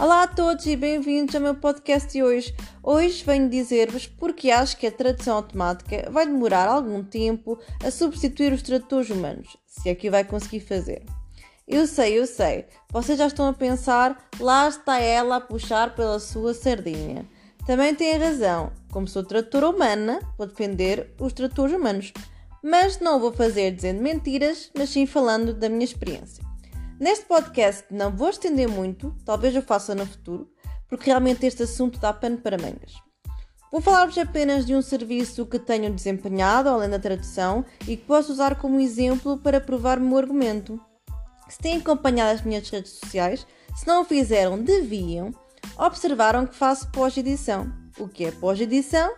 Olá a todos e bem-vindos ao meu podcast de hoje. Hoje venho dizer-vos porque acho que a tradução automática vai demorar algum tempo a substituir os tradutores humanos, se é que vai conseguir fazer. Eu sei, eu sei, vocês já estão a pensar, lá está ela a puxar pela sua sardinha. Também têm razão, como sou tradutora humana, vou defender os tradutores humanos. Mas não vou fazer dizendo mentiras, mas sim falando da minha experiência. Neste podcast não vou estender muito, talvez eu faça no futuro, porque realmente este assunto dá pano para mangas. Vou falar-vos apenas de um serviço que tenho desempenhado, além da tradução, e que posso usar como exemplo para provar o meu argumento. Se têm acompanhado as minhas redes sociais, se não o fizeram, deviam, observaram que faço pós-edição. O que é pós-edição?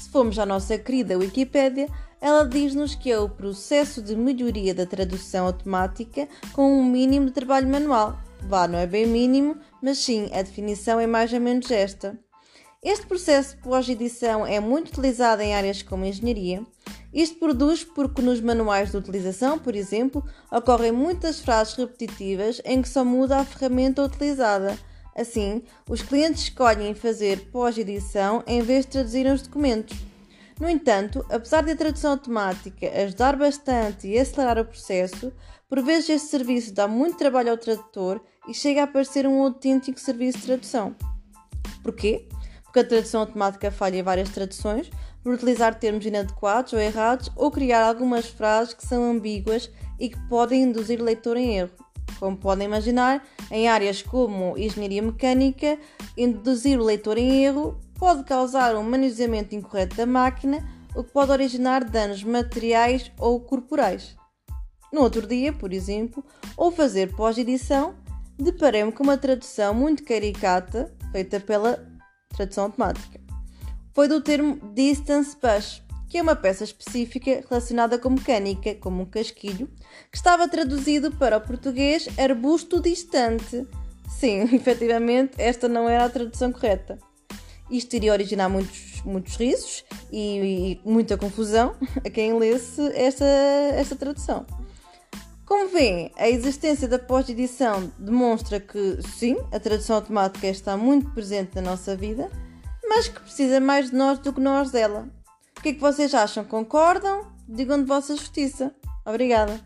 Se formos à nossa querida Wikipédia, ela diz-nos que é o processo de melhoria da tradução automática com um mínimo de trabalho manual. Vá, não é bem mínimo, mas sim, a definição é mais ou menos esta. Este processo pós-edição é muito utilizado em áreas como engenharia. Isto produz porque nos manuais de utilização, por exemplo, ocorrem muitas frases repetitivas em que só muda a ferramenta utilizada. Assim, os clientes escolhem fazer pós-edição em vez de traduzir os documentos. No entanto, apesar de a tradução automática ajudar bastante e acelerar o processo, por vezes este serviço dá muito trabalho ao tradutor e chega a parecer um autêntico serviço de tradução. Porquê? Porque a tradução automática falha em várias traduções, por utilizar termos inadequados ou errados ou criar algumas frases que são ambíguas e que podem induzir o leitor em erro. Como podem imaginar, em áreas como engenharia mecânica, induzir o leitor em erro pode causar um manuseamento incorreto da máquina, o que pode originar danos materiais ou corporais. No outro dia, por exemplo, ou fazer pós-edição, deparei-me com uma tradução muito caricata feita pela tradução automática. Foi do termo distance push, que é uma peça específica relacionada com mecânica, como um casquilho, que estava traduzido para o português arbusto distante. Sim, efetivamente, esta não era a tradução correta. Isto iria originar muitos, muitos risos e, e muita confusão a quem lesse esta, esta tradução. Como veem, a existência da pós-edição demonstra que, sim, a tradução automática está muito presente na nossa vida, mas que precisa mais de nós do que nós dela. O que é que vocês acham? Concordam? Digam de vossa justiça. Obrigada.